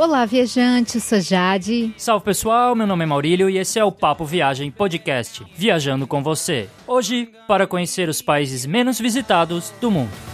Olá, viajante, sou Jade. Salve pessoal, meu nome é Maurílio e esse é o Papo Viagem Podcast, viajando com você. Hoje, para conhecer os países menos visitados do mundo.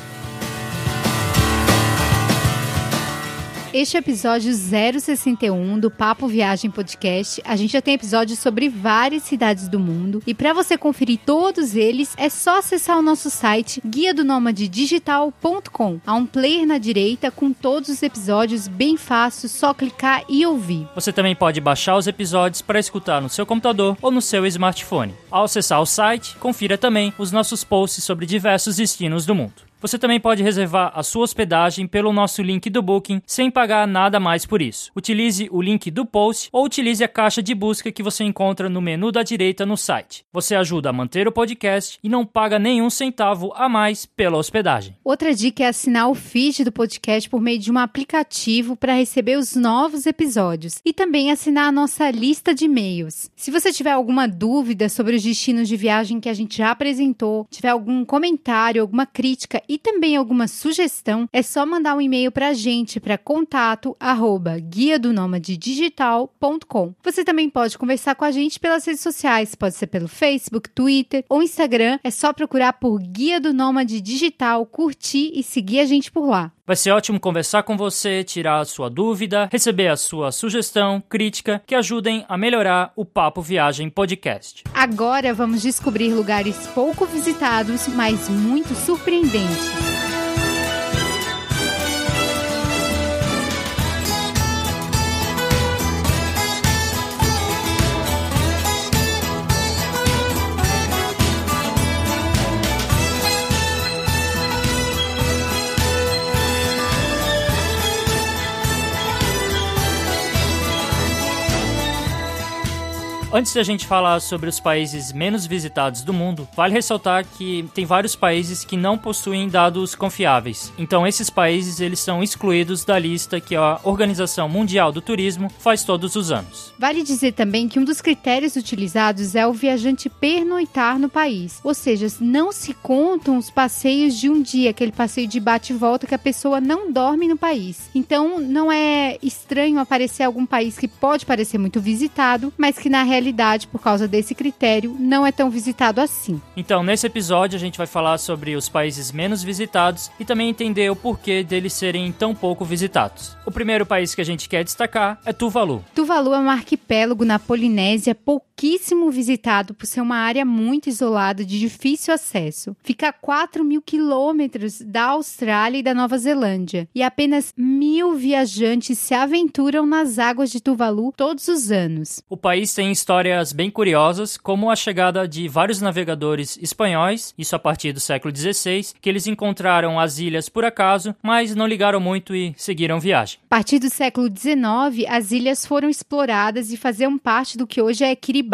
Este é episódio 061 do Papo Viagem Podcast. A gente já tem episódios sobre várias cidades do mundo. E para você conferir todos eles, é só acessar o nosso site guia do digital.com. Há um player na direita com todos os episódios bem fácil, só clicar e ouvir. Você também pode baixar os episódios para escutar no seu computador ou no seu smartphone. Ao acessar o site, confira também os nossos posts sobre diversos destinos do mundo. Você também pode reservar a sua hospedagem pelo nosso link do Booking sem pagar nada mais por isso. Utilize o link do post ou utilize a caixa de busca que você encontra no menu da direita no site. Você ajuda a manter o podcast e não paga nenhum centavo a mais pela hospedagem. Outra dica é assinar o feed do podcast por meio de um aplicativo para receber os novos episódios e também assinar a nossa lista de e-mails. Se você tiver alguma dúvida sobre os destinos de viagem que a gente já apresentou, tiver algum comentário, alguma crítica e também alguma sugestão, é só mandar um e-mail para a gente para contato arroba guia do digital.com. Você também pode conversar com a gente pelas redes sociais, pode ser pelo Facebook, Twitter ou Instagram. É só procurar por Guia do Nômade Digital, curtir e seguir a gente por lá. Vai ser ótimo conversar com você, tirar a sua dúvida, receber a sua sugestão, crítica que ajudem a melhorar o Papo Viagem Podcast. Agora vamos descobrir lugares pouco visitados, mas muito surpreendentes. Antes da gente falar sobre os países menos visitados do mundo, vale ressaltar que tem vários países que não possuem dados confiáveis. Então esses países eles são excluídos da lista que a Organização Mundial do Turismo faz todos os anos. Vale dizer também que um dos critérios utilizados é o viajante pernoitar no país, ou seja, não se contam os passeios de um dia, aquele passeio de bate e volta que a pessoa não dorme no país. Então não é estranho aparecer algum país que pode parecer muito visitado, mas que na realidade por causa desse critério, não é tão visitado assim. Então, nesse episódio, a gente vai falar sobre os países menos visitados e também entender o porquê deles serem tão pouco visitados. O primeiro país que a gente quer destacar é Tuvalu. Tuvalu é um arquipélago na Polinésia pouquíssimo visitado por ser uma área muito isolada de difícil acesso. Fica a 4 mil quilômetros da Austrália e da Nova Zelândia e apenas mil viajantes se aventuram nas águas de Tuvalu todos os anos. O país tem história histórias bem curiosas, como a chegada de vários navegadores espanhóis, isso a partir do século XVI, que eles encontraram as ilhas por acaso, mas não ligaram muito e seguiram viagem. A partir do século XIX, as ilhas foram exploradas e faziam parte do que hoje é Kiribati,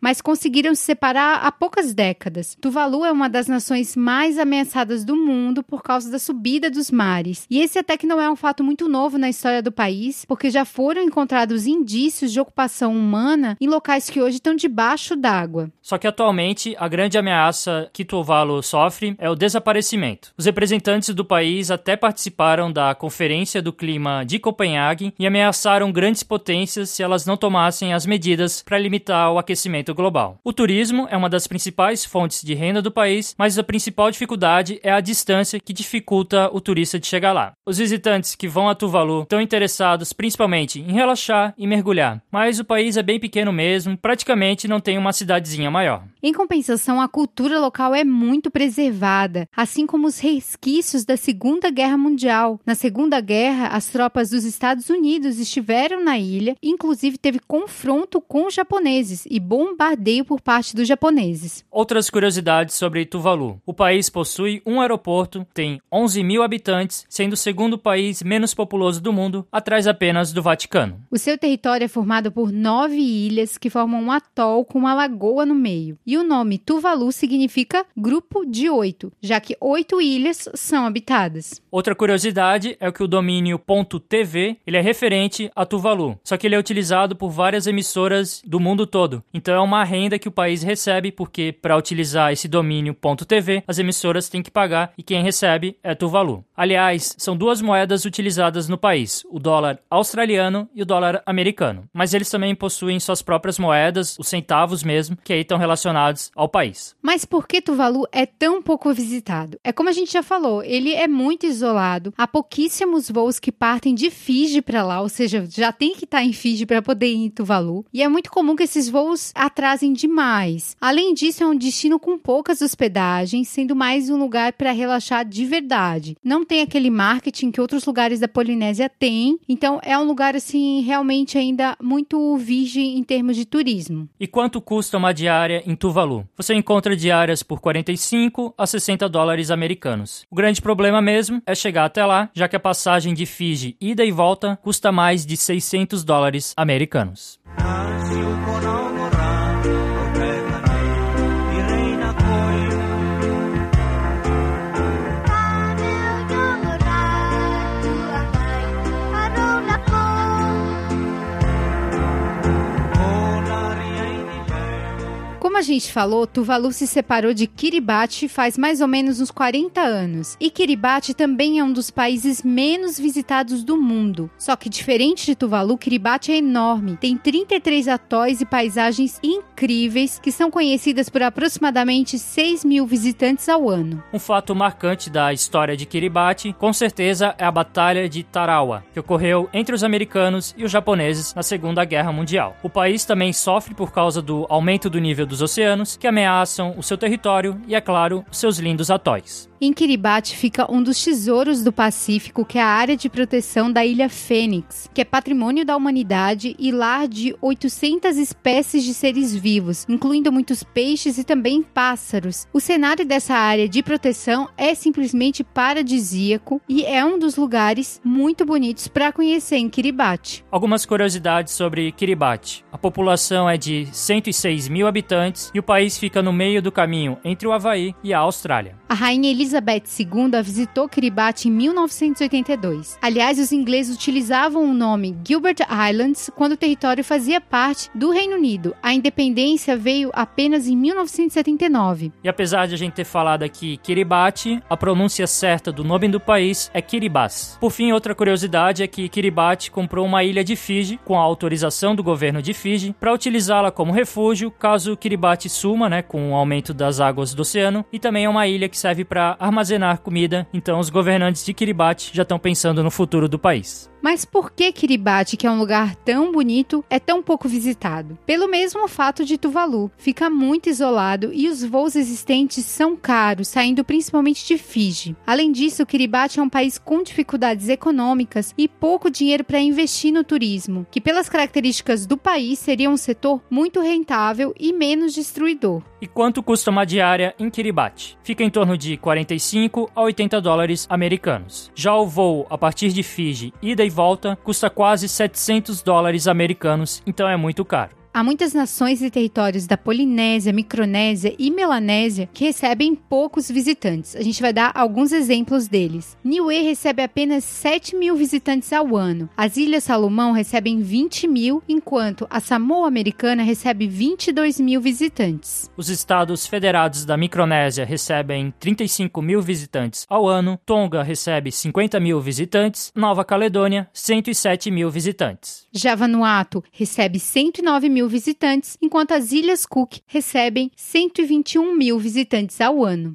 mas conseguiram se separar há poucas décadas. Tuvalu é uma das nações mais ameaçadas do mundo por causa da subida dos mares. E esse até que não é um fato muito novo na história do país, porque já foram encontrados indícios de ocupação humana em locais que hoje estão debaixo d'água. Só que atualmente a grande ameaça que Tuvalu sofre é o desaparecimento. Os representantes do país até participaram da Conferência do Clima de Copenhague e ameaçaram grandes potências se elas não tomassem as medidas para limitar o aquecimento global. O turismo é uma das principais fontes de renda do país, mas a principal dificuldade é a distância que dificulta o turista de chegar lá. Os visitantes que vão a Tuvalu estão interessados principalmente em relaxar e mergulhar, mas o país é bem pequeno mesmo praticamente não tem uma cidadezinha maior. Em compensação, a cultura local é muito preservada, assim como os resquícios da Segunda Guerra Mundial. Na Segunda Guerra, as tropas dos Estados Unidos estiveram na ilha, inclusive teve confronto com os japoneses e bombardeio por parte dos japoneses. Outras curiosidades sobre Tuvalu: o país possui um aeroporto, tem 11 mil habitantes, sendo o segundo país menos populoso do mundo, atrás apenas do Vaticano. O seu território é formado por nove ilhas que formam um atol com uma lagoa no meio. E o nome Tuvalu significa grupo de oito, já que oito ilhas são habitadas. Outra curiosidade é que o domínio .tv ele é referente a Tuvalu, só que ele é utilizado por várias emissoras do mundo todo. Então é uma renda que o país recebe, porque para utilizar esse domínio .tv, as emissoras têm que pagar e quem recebe é Tuvalu. Aliás, são duas moedas utilizadas no país, o dólar australiano e o dólar americano. Mas eles também possuem suas próprias moedas, os centavos mesmo, que aí estão relacionados ao país. Mas por que Tuvalu é tão pouco visitado? É como a gente já falou, ele é muito isolado. Há pouquíssimos voos que partem de Fiji para lá, ou seja, já tem que estar tá em Fiji para poder ir em Tuvalu. E é muito comum que esses voos atrasem demais. Além disso, é um destino com poucas hospedagens, sendo mais um lugar para relaxar de verdade. Não tem aquele marketing que outros lugares da Polinésia têm, então é um lugar assim realmente ainda muito virgem em termos de turismo. E quanto custa uma diária em Tuvalu? Você encontra diárias por 45 a 60 dólares americanos. O grande problema mesmo é chegar até lá, já que a passagem de Fiji ida e volta custa mais de 600 dólares americanos. Gente falou, Tuvalu se separou de Kiribati faz mais ou menos uns 40 anos. E Kiribati também é um dos países menos visitados do mundo. Só que diferente de Tuvalu, Kiribati é enorme. Tem 33 atóis e paisagens incríveis que são conhecidas por aproximadamente 6 mil visitantes ao ano. Um fato marcante da história de Kiribati, com certeza, é a Batalha de Tarawa, que ocorreu entre os americanos e os japoneses na Segunda Guerra Mundial. O país também sofre por causa do aumento do nível dos oceanos que ameaçam o seu território e, é claro, seus lindos atóis. Em Kiribati fica um dos tesouros do Pacífico, que é a área de proteção da Ilha Fênix, que é patrimônio da humanidade e lar de 800 espécies de seres vivos, incluindo muitos peixes e também pássaros. O cenário dessa área de proteção é simplesmente paradisíaco e é um dos lugares muito bonitos para conhecer em Kiribati. Algumas curiosidades sobre Kiribati. A população é de 106 mil habitantes e o país fica no meio do caminho entre o Havaí e a Austrália. A rainha Elizabeth II visitou Kiribati em 1982. Aliás, os ingleses utilizavam o nome Gilbert Islands quando o território fazia parte do Reino Unido. A independência veio apenas em 1979. E apesar de a gente ter falado aqui Kiribati, a pronúncia certa do nome do país é Kiribati. Por fim, outra curiosidade é que Kiribati comprou uma ilha de Fiji com a autorização do governo de Fiji para utilizá-la como refúgio caso Kiribati suma, né, com o aumento das águas do oceano, e também é uma ilha que serve para armazenar comida, então os governantes de Kiribati já estão pensando no futuro do país. Mas por que Kiribati, que é um lugar tão bonito, é tão pouco visitado? Pelo mesmo fato de Tuvalu, fica muito isolado e os voos existentes são caros, saindo principalmente de Fiji. Além disso, Kiribati é um país com dificuldades econômicas e pouco dinheiro para investir no turismo, que pelas características do país seria um setor muito rentável e menos destruidor. E quanto custa uma diária em Kiribati? Fica em torno de 45 a 80 dólares americanos. Já o voo a partir de Fiji, ida e volta custa quase 700 dólares americanos, então é muito caro. Há muitas nações e territórios da Polinésia, Micronésia e Melanésia que recebem poucos visitantes. A gente vai dar alguns exemplos deles. Niue recebe apenas 7 mil visitantes ao ano. As Ilhas Salomão recebem 20 mil, enquanto a Samoa Americana recebe 22 mil visitantes. Os estados federados da Micronésia recebem 35 mil visitantes ao ano. Tonga recebe 50 mil visitantes. Nova Caledônia, 107 mil visitantes. Já Vanuatu recebe 109 mil mil visitantes, enquanto as Ilhas Cook recebem 121 mil visitantes ao ano.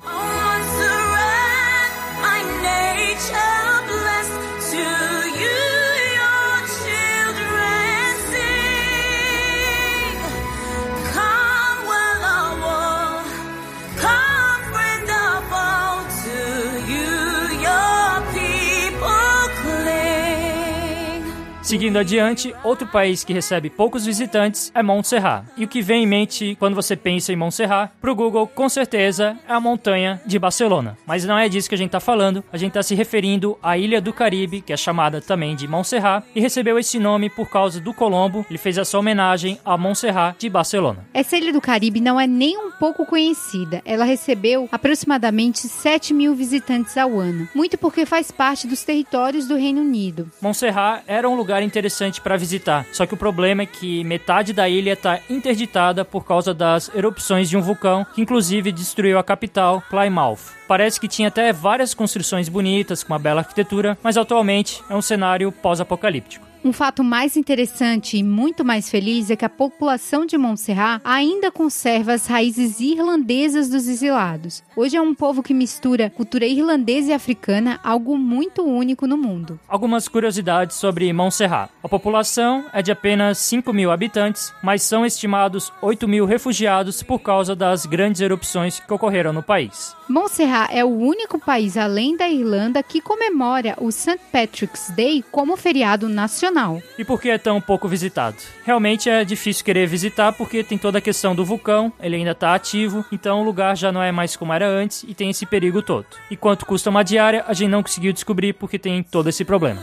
Seguindo adiante, outro país que recebe poucos visitantes é Montserrat. E o que vem em mente quando você pensa em Montserrat, pro Google, com certeza, é a montanha de Barcelona. Mas não é disso que a gente tá falando, a gente tá se referindo à ilha do Caribe, que é chamada também de Montserrat, e recebeu esse nome por causa do Colombo, ele fez essa homenagem a Montserrat de Barcelona. Essa ilha do Caribe não é nem um pouco conhecida. Ela recebeu aproximadamente 7 mil visitantes ao ano, muito porque faz parte dos territórios do Reino Unido. Montserrat era um lugar interessante para visitar, só que o problema é que metade da ilha está interditada por causa das erupções de um vulcão que inclusive destruiu a capital, Plymouth. Parece que tinha até várias construções bonitas com uma bela arquitetura, mas atualmente é um cenário pós-apocalíptico. Um fato mais interessante e muito mais feliz é que a população de Montserrat ainda conserva as raízes irlandesas dos exilados. Hoje é um povo que mistura cultura irlandesa e africana, algo muito único no mundo. Algumas curiosidades sobre Montserrat. A população é de apenas 5 mil habitantes, mas são estimados 8 mil refugiados por causa das grandes erupções que ocorreram no país. Montserrat é o único país além da Irlanda que comemora o St. Patrick's Day como feriado nacional. E por que é tão pouco visitado? Realmente é difícil querer visitar porque tem toda a questão do vulcão, ele ainda está ativo, então o lugar já não é mais como era antes e tem esse perigo todo. E quanto custa uma diária, a gente não conseguiu descobrir porque tem todo esse problema.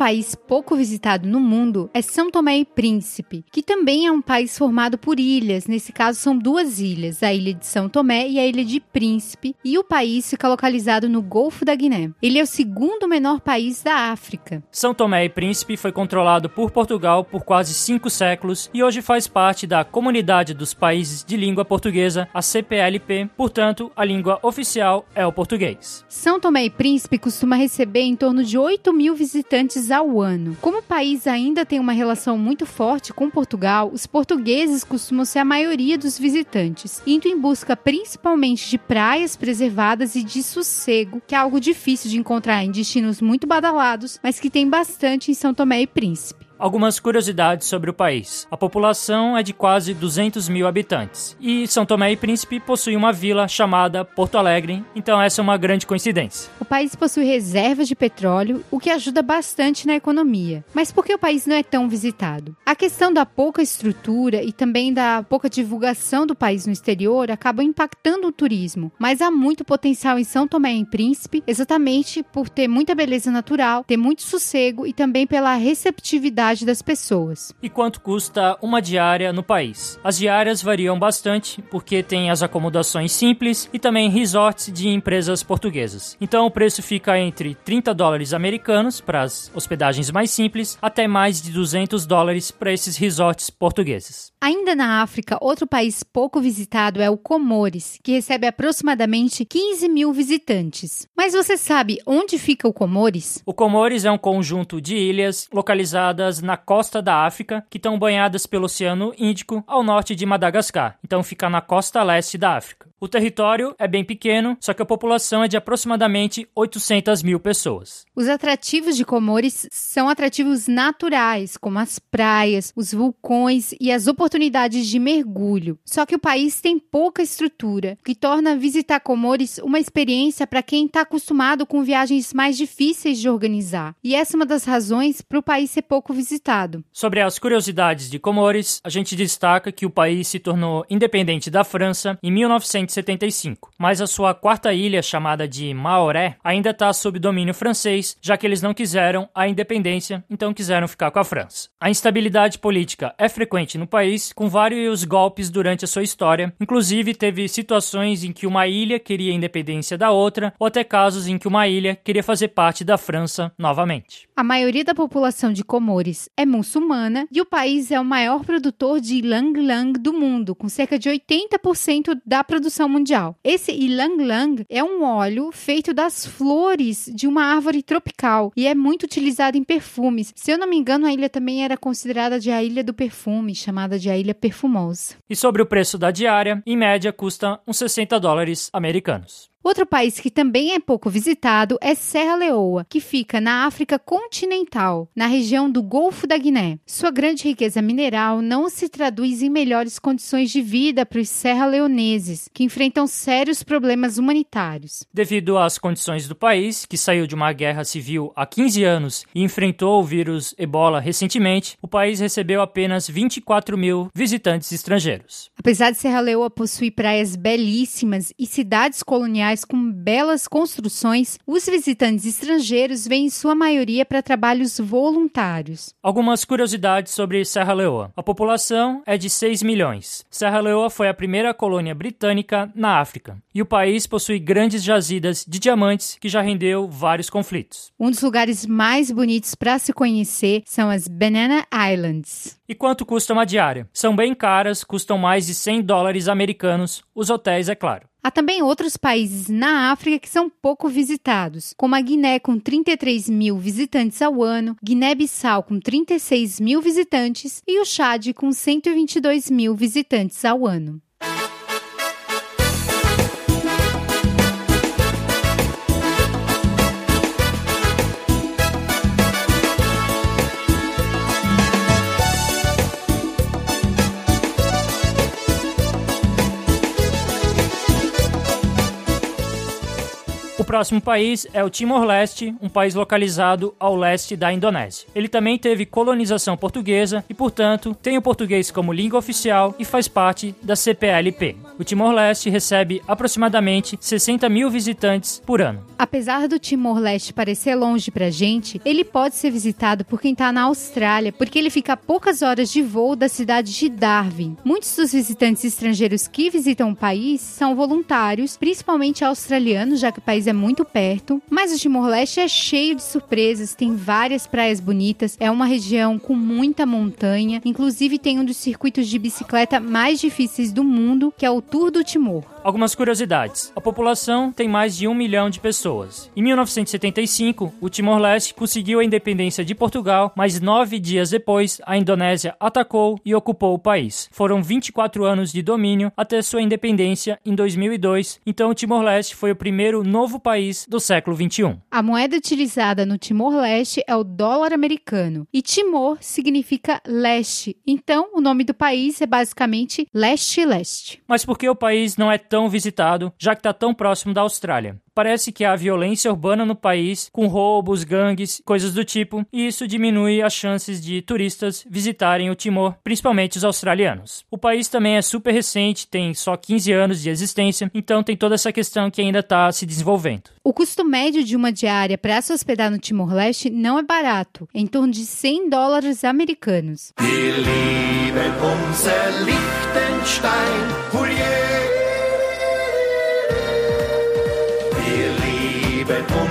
País pouco visitado no mundo é São Tomé e Príncipe, que também é um país formado por ilhas. Nesse caso, são duas ilhas, a ilha de São Tomé e a ilha de Príncipe, e o país fica localizado no Golfo da Guiné. Ele é o segundo menor país da África. São Tomé e Príncipe foi controlado por Portugal por quase cinco séculos e hoje faz parte da Comunidade dos Países de Língua Portuguesa, a CPLP, portanto, a língua oficial é o português. São Tomé e Príncipe costuma receber em torno de 8 mil visitantes ao ano. Como o país ainda tem uma relação muito forte com Portugal, os portugueses costumam ser a maioria dos visitantes, indo em busca principalmente de praias preservadas e de sossego, que é algo difícil de encontrar em destinos muito badalados, mas que tem bastante em São Tomé e Príncipe. Algumas curiosidades sobre o país. A população é de quase 200 mil habitantes e São Tomé e Príncipe possui uma vila chamada Porto Alegre, então essa é uma grande coincidência. O país possui reservas de petróleo, o que ajuda bastante na economia. Mas por que o país não é tão visitado? A questão da pouca estrutura e também da pouca divulgação do país no exterior acabam impactando o turismo, mas há muito potencial em São Tomé e Príncipe, exatamente por ter muita beleza natural, ter muito sossego e também pela receptividade das pessoas. E quanto custa uma diária no país? As diárias variam bastante porque tem as acomodações simples e também resorts de empresas portuguesas. Então o preço fica entre 30 dólares americanos para as hospedagens mais simples até mais de 200 dólares para esses resorts portugueses. Ainda na África, outro país pouco visitado é o Comores, que recebe aproximadamente 15 mil visitantes. Mas você sabe onde fica o Comores? O Comores é um conjunto de ilhas localizadas na costa da África, que estão banhadas pelo Oceano Índico ao norte de Madagascar. Então fica na costa leste da África. O território é bem pequeno, só que a população é de aproximadamente 800 mil pessoas. Os atrativos de Comores são atrativos naturais, como as praias, os vulcões e as oportunidades de mergulho. Só que o país tem pouca estrutura, o que torna visitar Comores uma experiência para quem está acostumado com viagens mais difíceis de organizar. E essa é uma das razões para o país ser pouco visitado. Sobre as curiosidades de Comores, a gente destaca que o país se tornou independente da França em 1900 1975, mas a sua quarta ilha, chamada de Maoré, ainda está sob domínio francês, já que eles não quiseram a independência, então quiseram ficar com a França. A instabilidade política é frequente no país, com vários golpes durante a sua história, inclusive teve situações em que uma ilha queria a independência da outra, ou até casos em que uma ilha queria fazer parte da França novamente. A maioria da população de Comores é muçulmana e o país é o maior produtor de ylang-ylang do mundo, com cerca de 80% da produção mundial. Esse ylang-ylang é um óleo feito das flores de uma árvore tropical e é muito utilizado em perfumes. Se eu não me engano, a ilha também era considerada de a ilha do perfume, chamada de a ilha perfumosa. E sobre o preço da diária, em média custa uns 60 dólares americanos. Outro país que também é pouco visitado é Serra Leoa, que fica na África continental, na região do Golfo da Guiné. Sua grande riqueza mineral não se traduz em melhores condições de vida para os serra-leoneses, que enfrentam sérios problemas humanitários. Devido às condições do país, que saiu de uma guerra civil há 15 anos e enfrentou o vírus ebola recentemente, o país recebeu apenas 24 mil visitantes estrangeiros. Apesar de Serra Leoa possuir praias belíssimas e cidades coloniais com belas construções, os visitantes estrangeiros vêm em sua maioria para trabalhos voluntários. Algumas curiosidades sobre Serra Leoa. A população é de 6 milhões. Serra Leoa foi a primeira colônia britânica na África. E o país possui grandes jazidas de diamantes que já rendeu vários conflitos. Um dos lugares mais bonitos para se conhecer são as Banana Islands. E quanto custa uma diária? São bem caras, custam mais de 100 dólares americanos, os hotéis, é claro. Há também outros países na África que são pouco visitados, como a Guiné, com 33 mil visitantes ao ano, Guiné-Bissau, com 36 mil visitantes, e o Chad, com 122 mil visitantes ao ano. Próximo país é o Timor-Leste, um país localizado ao leste da Indonésia. Ele também teve colonização portuguesa e, portanto, tem o português como língua oficial e faz parte da CPLP. O Timor-Leste recebe aproximadamente 60 mil visitantes por ano. Apesar do Timor-Leste parecer longe pra gente, ele pode ser visitado por quem tá na Austrália, porque ele fica a poucas horas de voo da cidade de Darwin. Muitos dos visitantes estrangeiros que visitam o país são voluntários, principalmente australianos, já que o país é muito perto, mas o Timor-Leste é cheio de surpresas, tem várias praias bonitas, é uma região com muita montanha, inclusive tem um dos circuitos de bicicleta mais difíceis do mundo, que é o Tour do Timor. Algumas curiosidades. A população tem mais de um milhão de pessoas. Em 1975, o Timor-Leste conseguiu a independência de Portugal, mas nove dias depois, a Indonésia atacou e ocupou o país. Foram 24 anos de domínio até sua independência em 2002, então o Timor-Leste foi o primeiro novo país do século 21. A moeda utilizada no Timor-Leste é o dólar americano e Timor significa leste. Então, o nome do país é basicamente leste-leste. Mas por que o país não é tão visitado, já que está tão próximo da Austrália? parece que há violência urbana no país, com roubos, gangues, coisas do tipo, e isso diminui as chances de turistas visitarem o Timor, principalmente os australianos. O país também é super recente, tem só 15 anos de existência, então tem toda essa questão que ainda está se desenvolvendo. O custo médio de uma diária para se hospedar no Timor-Leste não é barato, é em torno de 100 dólares americanos. unser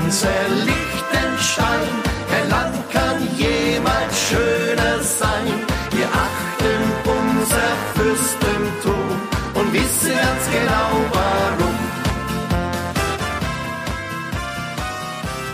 Liechtenstein. Kein Land kann jemals schöner sein. Wir achten unser Fürstentum und wissen ganz genau warum.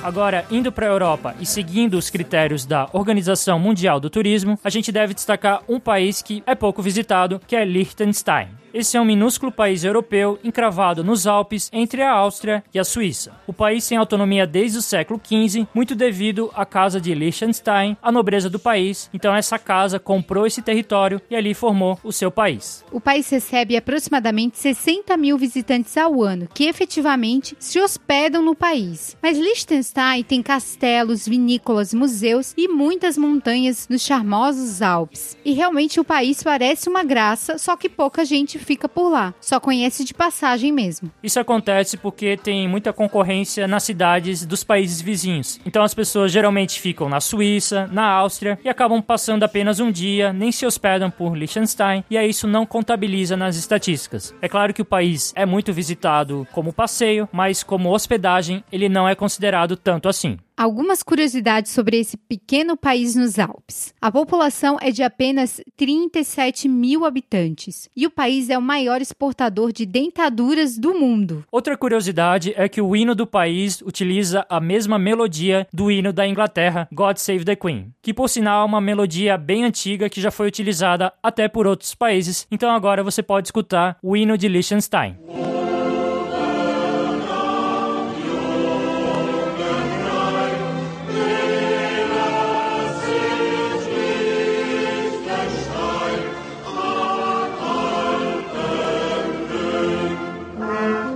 Agora, indo para a Europa e seguindo os critérios da Organização Mundial do Turismo, a gente deve destacar um país que é pouco visitado, que é Liechtenstein. Esse é um minúsculo país europeu encravado nos Alpes entre a Áustria e a Suíça. O país tem autonomia desde o século XV, muito devido à casa de Liechtenstein, a nobreza do país. Então essa casa comprou esse território e ali formou o seu país. O país recebe aproximadamente 60 mil visitantes ao ano, que efetivamente se hospedam no país. Mas Liechtenstein tem castelos, vinícolas, museus e muitas montanhas nos charmosos Alpes. E realmente o país parece uma graça, só que pouca gente fica por lá, só conhece de passagem mesmo. Isso acontece porque tem muita concorrência nas cidades dos países vizinhos. Então as pessoas geralmente ficam na Suíça, na Áustria e acabam passando apenas um dia, nem se hospedam por Liechtenstein e aí isso não contabiliza nas estatísticas. É claro que o país é muito visitado como passeio, mas como hospedagem ele não é considerado tanto assim. Algumas curiosidades sobre esse pequeno país nos Alpes. A população é de apenas 37 mil habitantes e o país é o maior exportador de dentaduras do mundo. Outra curiosidade é que o hino do país utiliza a mesma melodia do hino da Inglaterra, God Save the Queen, que por sinal é uma melodia bem antiga que já foi utilizada até por outros países. Então agora você pode escutar o hino de Liechtenstein.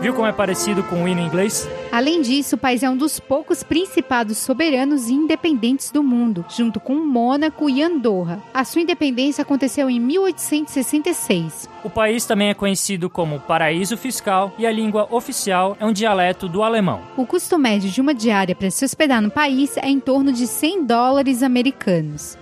Viu como é parecido com o hino inglês? Além disso, o país é um dos poucos principados soberanos e independentes do mundo, junto com Mônaco e Andorra. A sua independência aconteceu em 1866. O país também é conhecido como paraíso fiscal e a língua oficial é um dialeto do alemão. O custo médio de uma diária para se hospedar no país é em torno de 100 dólares americanos.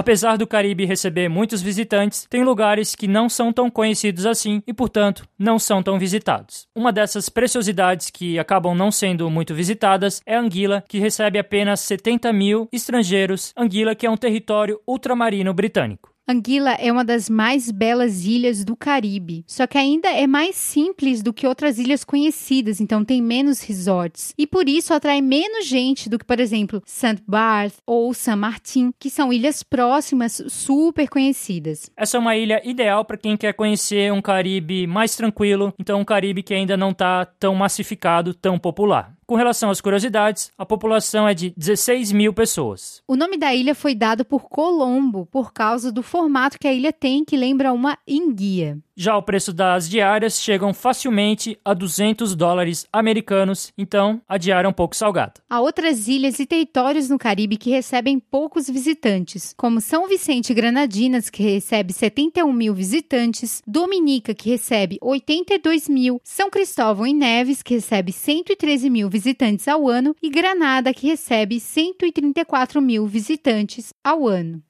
Apesar do Caribe receber muitos visitantes, tem lugares que não são tão conhecidos assim e, portanto, não são tão visitados. Uma dessas preciosidades que acabam não sendo muito visitadas é Anguila, que recebe apenas 70 mil estrangeiros. Anguila, que é um território ultramarino britânico. Anguila é uma das mais belas ilhas do Caribe, só que ainda é mais simples do que outras ilhas conhecidas, então tem menos resorts. E por isso atrai menos gente do que, por exemplo, St. Barth ou San Martin, que são ilhas próximas super conhecidas. Essa é uma ilha ideal para quem quer conhecer um Caribe mais tranquilo, então um Caribe que ainda não está tão massificado, tão popular. Com relação às curiosidades, a população é de 16 mil pessoas. O nome da ilha foi dado por Colombo por causa do formato que a ilha tem, que lembra uma enguia. Já o preço das diárias chegam facilmente a 200 dólares americanos, então a diária é um pouco salgada. Há outras ilhas e territórios no Caribe que recebem poucos visitantes, como São Vicente e Granadinas, que recebe 71 mil visitantes, Dominica, que recebe 82 mil, São Cristóvão e Neves, que recebe 113 mil visitantes ao ano, e Granada, que recebe 134 mil visitantes ao ano.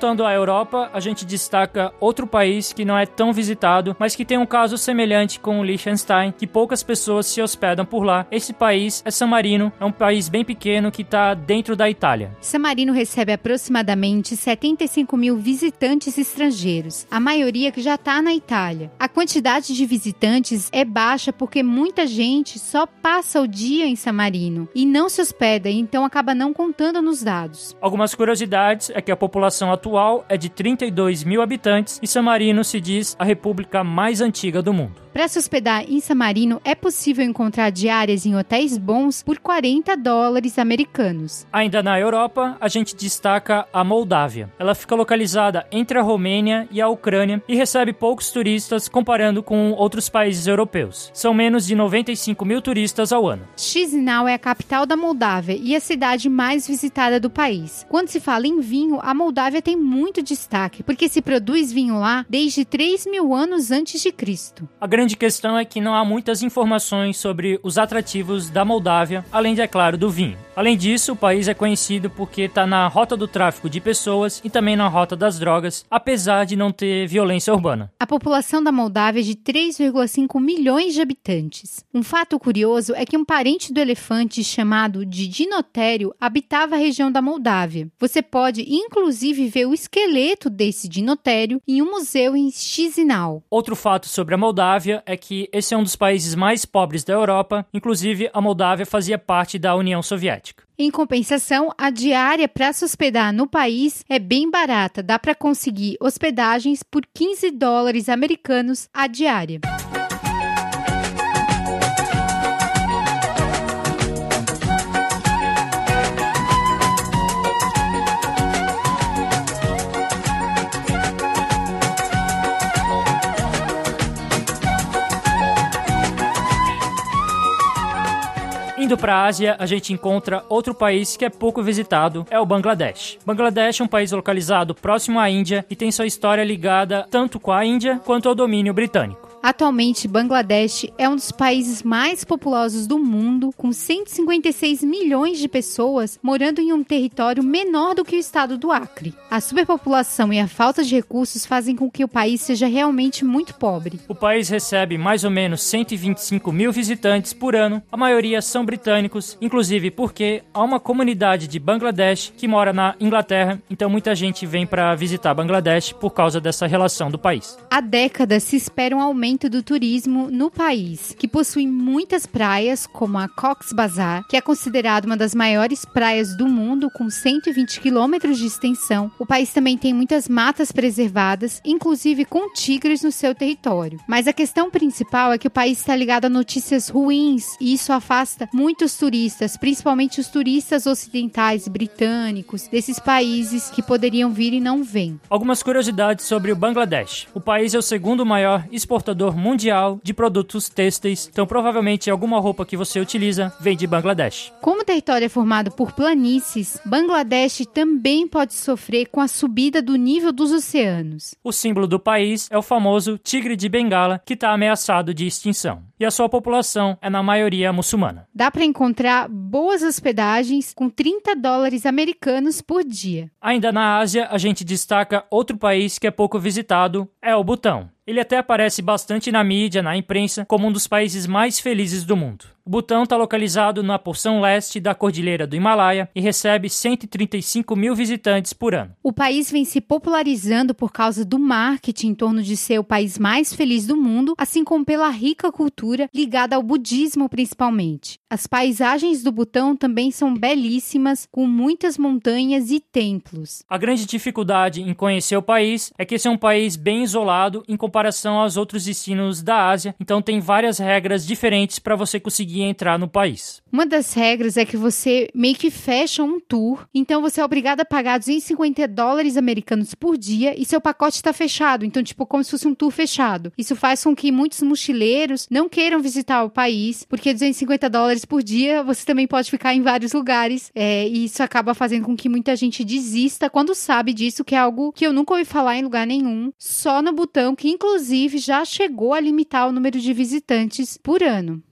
Voltando à Europa, a gente destaca outro país que não é tão visitado, mas que tem um caso semelhante com o Liechtenstein, que poucas pessoas se hospedam por lá. Esse país é San Marino, é um país bem pequeno que está dentro da Itália. San Marino recebe aproximadamente 75 mil visitantes estrangeiros, a maioria que já está na Itália. A quantidade de visitantes é baixa porque muita gente só passa o dia em San Marino e não se hospeda, então acaba não contando nos dados. Algumas curiosidades é que a população atual é de 32 mil habitantes e San Marino se diz a república mais antiga do mundo. Para se hospedar em San Marino, é possível encontrar diárias em hotéis bons por 40 dólares americanos. Ainda na Europa, a gente destaca a Moldávia. Ela fica localizada entre a Romênia e a Ucrânia e recebe poucos turistas comparando com outros países europeus. São menos de 95 mil turistas ao ano. Chisinau é a capital da Moldávia e a cidade mais visitada do país. Quando se fala em vinho, a Moldávia tem muito destaque, porque se produz vinho lá desde 3 mil anos antes de Cristo. A grande questão é que não há muitas informações sobre os atrativos da Moldávia, além de, é claro, do vinho. Além disso, o país é conhecido porque está na rota do tráfico de pessoas e também na rota das drogas, apesar de não ter violência urbana. A população da Moldávia é de 3,5 milhões de habitantes. Um fato curioso é que um parente do elefante chamado de dinotério habitava a região da Moldávia. Você pode, inclusive, ver o esqueleto desse dinotério em um museu em Chisinau. Outro fato sobre a Moldávia é que esse é um dos países mais pobres da Europa, inclusive a Moldávia fazia parte da União Soviética. Em compensação, a diária para se hospedar no país é bem barata, dá para conseguir hospedagens por 15 dólares americanos a diária. Indo para a Ásia, a gente encontra outro país que é pouco visitado, é o Bangladesh. Bangladesh é um país localizado próximo à Índia e tem sua história ligada tanto com a Índia quanto ao domínio britânico. Atualmente, Bangladesh é um dos países mais populosos do mundo, com 156 milhões de pessoas morando em um território menor do que o estado do Acre. A superpopulação e a falta de recursos fazem com que o país seja realmente muito pobre. O país recebe mais ou menos 125 mil visitantes por ano, a maioria são britânicos, inclusive porque há uma comunidade de Bangladesh que mora na Inglaterra, então muita gente vem para visitar Bangladesh por causa dessa relação do país. Há décadas se espera um aumento do turismo no país, que possui muitas praias, como a Cox Bazar, que é considerada uma das maiores praias do mundo, com 120 quilômetros de extensão. O país também tem muitas matas preservadas, inclusive com tigres no seu território. Mas a questão principal é que o país está ligado a notícias ruins e isso afasta muitos turistas, principalmente os turistas ocidentais britânicos desses países que poderiam vir e não vêm. Algumas curiosidades sobre o Bangladesh. O país é o segundo maior exportador mundial de produtos têxteis, então provavelmente alguma roupa que você utiliza vem de Bangladesh. Como o território é formado por planícies, Bangladesh também pode sofrer com a subida do nível dos oceanos. O símbolo do país é o famoso tigre de Bengala, que está ameaçado de extinção. E a sua população é na maioria muçulmana. Dá para encontrar boas hospedagens com 30 dólares americanos por dia. Ainda na Ásia, a gente destaca outro país que é pouco visitado, é o Butão. Ele até aparece bastante na mídia, na imprensa, como um dos países mais felizes do mundo. Butão está localizado na porção leste da Cordilheira do Himalaia e recebe 135 mil visitantes por ano. O país vem se popularizando por causa do marketing em torno de ser o país mais feliz do mundo, assim como pela rica cultura ligada ao budismo principalmente. As paisagens do Butão também são belíssimas, com muitas montanhas e templos. A grande dificuldade em conhecer o país é que esse é um país bem isolado em comparação aos outros destinos da Ásia, então tem várias regras diferentes para você conseguir entrar no país. Uma das regras é que você meio que fecha um tour, então você é obrigado a pagar 250 dólares americanos por dia e seu pacote está fechado, então tipo como se fosse um tour fechado. Isso faz com que muitos mochileiros não queiram visitar o país, porque 250 dólares por dia você também pode ficar em vários lugares é, e isso acaba fazendo com que muita gente desista quando sabe disso, que é algo que eu nunca ouvi falar em lugar nenhum, só no Butão, que inclusive já chegou a limitar o número de visitantes por ano.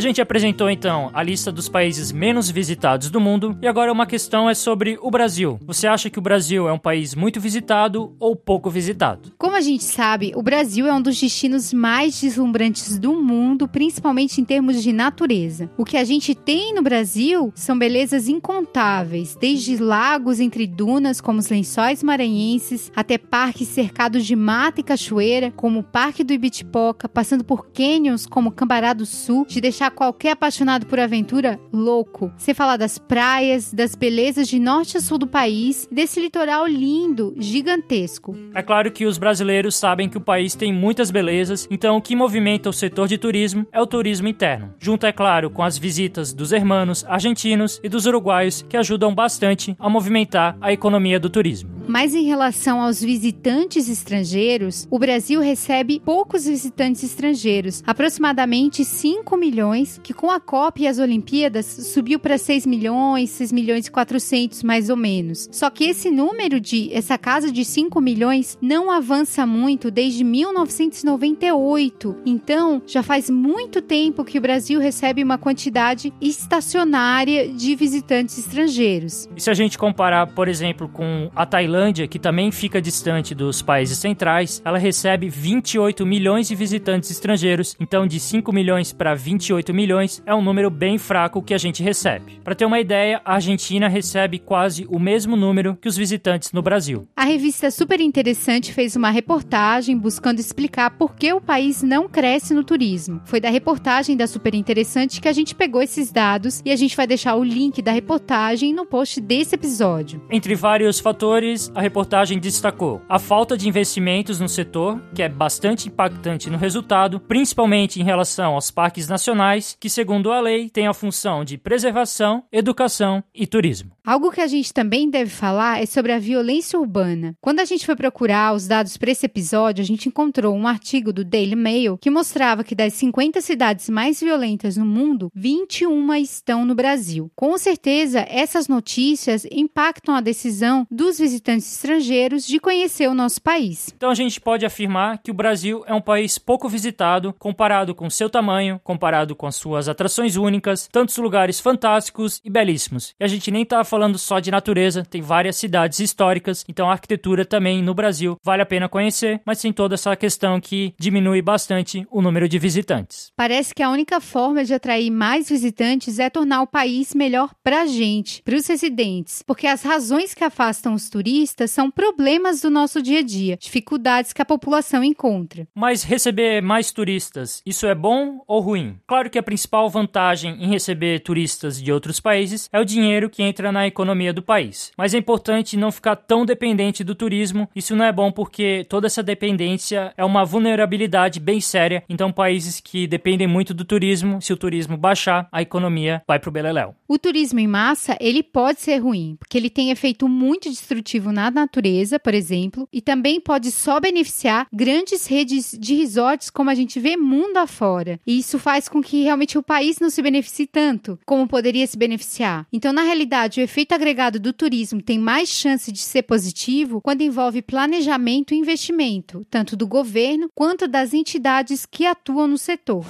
A gente apresentou então a lista dos países menos visitados do mundo e agora uma questão é sobre o Brasil. Você acha que o Brasil é um país muito visitado ou pouco visitado? Como a gente sabe, o Brasil é um dos destinos mais deslumbrantes do mundo, principalmente em termos de natureza. O que a gente tem no Brasil são belezas incontáveis, desde lagos entre dunas, como os lençóis maranhenses, até parques cercados de mata e cachoeira, como o Parque do Ibitipoca, passando por canyons como Cambará do Sul, de deixar qualquer apaixonado por aventura louco. Você falar das praias, das belezas de norte a sul do país, desse litoral lindo, gigantesco. É claro que os brasileiros sabem que o país tem muitas belezas, então o que movimenta o setor de turismo é o turismo interno. Junto, é claro, com as visitas dos hermanos argentinos e dos uruguaios que ajudam bastante a movimentar a economia do turismo. Mas em relação aos visitantes estrangeiros, o Brasil recebe poucos visitantes estrangeiros, aproximadamente 5 milhões, que com a Copa e as Olimpíadas subiu para 6 milhões, 6 milhões e 400 mais ou menos. Só que esse número de essa casa de 5 milhões não avança muito desde 1998. Então, já faz muito tempo que o Brasil recebe uma quantidade estacionária de visitantes estrangeiros. E se a gente comparar, por exemplo, com a Tailândia, que também fica distante dos países centrais, ela recebe 28 milhões de visitantes estrangeiros. Então, de 5 milhões para 28 milhões é um número bem fraco que a gente recebe. Para ter uma ideia, a Argentina recebe quase o mesmo número que os visitantes no Brasil. A revista Super Interessante fez uma reportagem buscando explicar por que o país não cresce no turismo. Foi da reportagem da Super Interessante que a gente pegou esses dados e a gente vai deixar o link da reportagem no post desse episódio. Entre vários fatores, a reportagem destacou a falta de investimentos no setor, que é bastante impactante no resultado, principalmente em relação aos parques nacionais, que, segundo a lei, têm a função de preservação, educação e turismo. Algo que a gente também deve falar é sobre a violência urbana. Quando a gente foi procurar os dados para esse episódio, a gente encontrou um artigo do Daily Mail que mostrava que das 50 cidades mais violentas no mundo, 21 estão no Brasil. Com certeza, essas notícias impactam a decisão dos visitantes visitantes estrangeiros de conhecer o nosso país. Então a gente pode afirmar que o Brasil é um país pouco visitado comparado com seu tamanho, comparado com as suas atrações únicas, tantos lugares fantásticos e belíssimos. E a gente nem tá falando só de natureza, tem várias cidades históricas, então a arquitetura também no Brasil vale a pena conhecer, mas tem toda essa questão que diminui bastante o número de visitantes. Parece que a única forma de atrair mais visitantes é tornar o país melhor para a gente, para os residentes, porque as razões que afastam os turistas são problemas do nosso dia a dia, dificuldades que a população encontra. Mas receber mais turistas, isso é bom ou ruim? Claro que a principal vantagem em receber turistas de outros países é o dinheiro que entra na economia do país. Mas é importante não ficar tão dependente do turismo. Isso não é bom porque toda essa dependência é uma vulnerabilidade bem séria. Então, países que dependem muito do turismo, se o turismo baixar, a economia vai pro beleléu. O turismo em massa, ele pode ser ruim, porque ele tem efeito muito destrutivo na natureza, por exemplo, e também pode só beneficiar grandes redes de resorts como a gente vê mundo afora. E isso faz com que realmente o país não se beneficie tanto como poderia se beneficiar. Então, na realidade, o efeito agregado do turismo tem mais chance de ser positivo quando envolve planejamento e investimento, tanto do governo quanto das entidades que atuam no setor.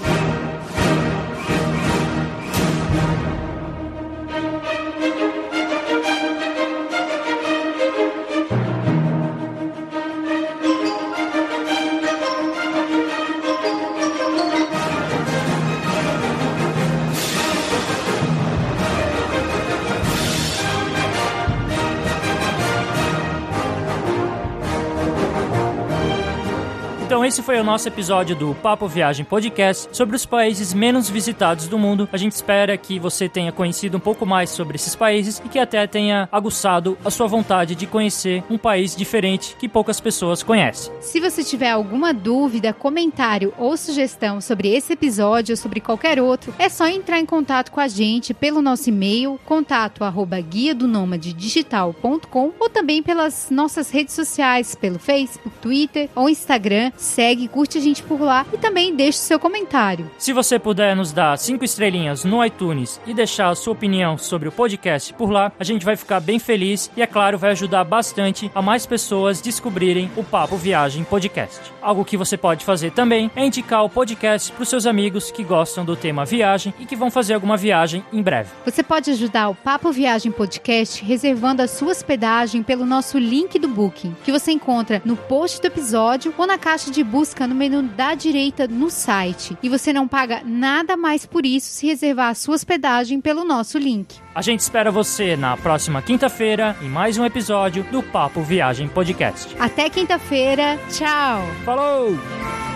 Esse foi o nosso episódio do Papo Viagem Podcast sobre os países menos visitados do mundo. A gente espera que você tenha conhecido um pouco mais sobre esses países e que até tenha aguçado a sua vontade de conhecer um país diferente que poucas pessoas conhecem. Se você tiver alguma dúvida, comentário ou sugestão sobre esse episódio ou sobre qualquer outro, é só entrar em contato com a gente pelo nosso e-mail contato arroba guia do digital.com ou também pelas nossas redes sociais, pelo Facebook, Twitter ou Instagram segue, curte a gente por lá e também deixe seu comentário. Se você puder nos dar cinco estrelinhas no iTunes e deixar a sua opinião sobre o podcast por lá, a gente vai ficar bem feliz e, é claro, vai ajudar bastante a mais pessoas descobrirem o Papo Viagem Podcast. Algo que você pode fazer também é indicar o podcast para os seus amigos que gostam do tema viagem e que vão fazer alguma viagem em breve. Você pode ajudar o Papo Viagem Podcast reservando a sua hospedagem pelo nosso link do Booking, que você encontra no post do episódio ou na caixa de busca no menu da direita no site. E você não paga nada mais por isso se reservar a sua hospedagem pelo nosso link. A gente espera você na próxima quinta-feira em mais um episódio do Papo Viagem Podcast. Até quinta-feira. Tchau. Falou!